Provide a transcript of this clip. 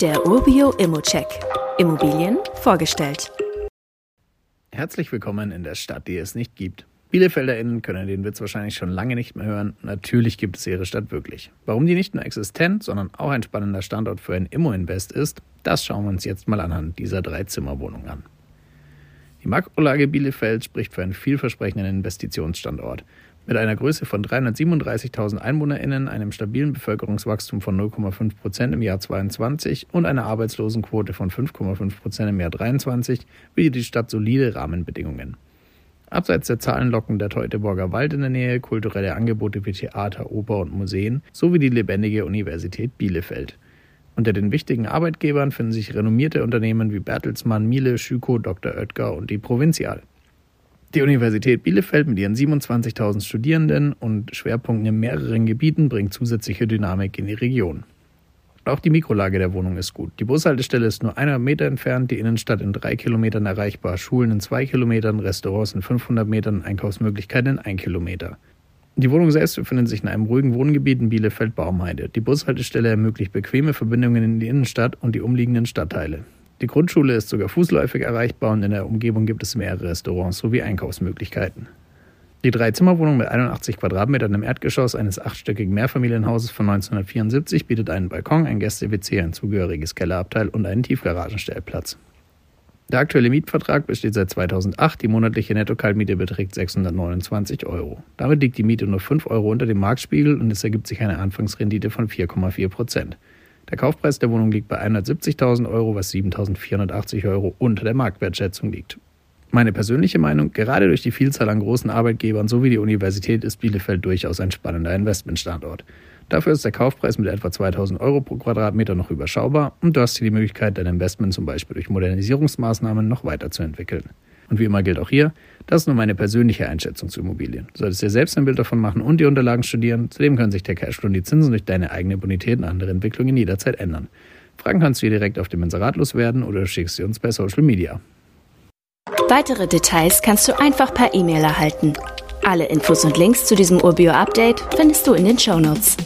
Der Urbio Immocheck. Immobilien vorgestellt. Herzlich willkommen in der Stadt, die es nicht gibt. BielefelderInnen können den Witz wahrscheinlich schon lange nicht mehr hören. Natürlich gibt es ihre Stadt wirklich. Warum die nicht nur existent, sondern auch ein spannender Standort für ein Immo-Invest ist, das schauen wir uns jetzt mal anhand dieser Drei-Zimmer-Wohnung an. Die Makrolage Bielefeld spricht für einen vielversprechenden Investitionsstandort. Mit einer Größe von 337.000 EinwohnerInnen, einem stabilen Bevölkerungswachstum von 0,5 Prozent im Jahr 22 und einer Arbeitslosenquote von 5,5 Prozent im Jahr 23 bietet die Stadt solide Rahmenbedingungen. Abseits der Zahlenlocken der Teutoburger Wald in der Nähe, kulturelle Angebote wie Theater, Oper und Museen sowie die lebendige Universität Bielefeld. Unter den wichtigen Arbeitgebern finden sich renommierte Unternehmen wie Bertelsmann, Miele, Schüko, Dr. Oetker und die Provinzial. Die Universität Bielefeld mit ihren 27.000 Studierenden und Schwerpunkten in mehreren Gebieten bringt zusätzliche Dynamik in die Region. Auch die Mikrolage der Wohnung ist gut. Die Bushaltestelle ist nur 100 Meter entfernt, die Innenstadt in drei Kilometern erreichbar, Schulen in zwei Kilometern, Restaurants in 500 Metern, Einkaufsmöglichkeiten in ein Kilometer. Die Wohnung selbst befindet sich in einem ruhigen Wohngebiet in Bielefeld-Baumheide. Die Bushaltestelle ermöglicht bequeme Verbindungen in die Innenstadt und die umliegenden Stadtteile. Die Grundschule ist sogar fußläufig erreichbar und in der Umgebung gibt es mehrere Restaurants sowie Einkaufsmöglichkeiten. Die Dreizimmerwohnung mit 81 Quadratmetern im Erdgeschoss eines achtstöckigen Mehrfamilienhauses von 1974 bietet einen Balkon, ein Gäste-WC, ein zugehöriges Kellerabteil und einen Tiefgaragenstellplatz. Der aktuelle Mietvertrag besteht seit 2008. Die monatliche Netto-Kaltmiete beträgt 629 Euro. Damit liegt die Miete nur 5 Euro unter dem Marktspiegel und es ergibt sich eine Anfangsrendite von 4,4 Prozent. Der Kaufpreis der Wohnung liegt bei 170.000 Euro, was 7.480 Euro unter der Marktwertschätzung liegt. Meine persönliche Meinung, gerade durch die Vielzahl an großen Arbeitgebern sowie die Universität ist Bielefeld durchaus ein spannender Investmentstandort. Dafür ist der Kaufpreis mit etwa 2000 Euro pro Quadratmeter noch überschaubar und du hast hier die Möglichkeit, dein Investment zum Beispiel durch Modernisierungsmaßnahmen noch weiterzuentwickeln. Und wie immer gilt auch hier, das ist nur meine persönliche Einschätzung zu Immobilien. Du solltest dir selbst ein Bild davon machen und die Unterlagen studieren. Zudem können sich der Cashflow und die Zinsen durch deine eigene Bonität und andere Entwicklungen jederzeit ändern. Fragen kannst du hier direkt auf dem Inserat loswerden oder schickst sie uns per Social Media. Weitere Details kannst du einfach per E-Mail erhalten. Alle Infos und Links zu diesem Urbio-Update findest du in den Show Notes.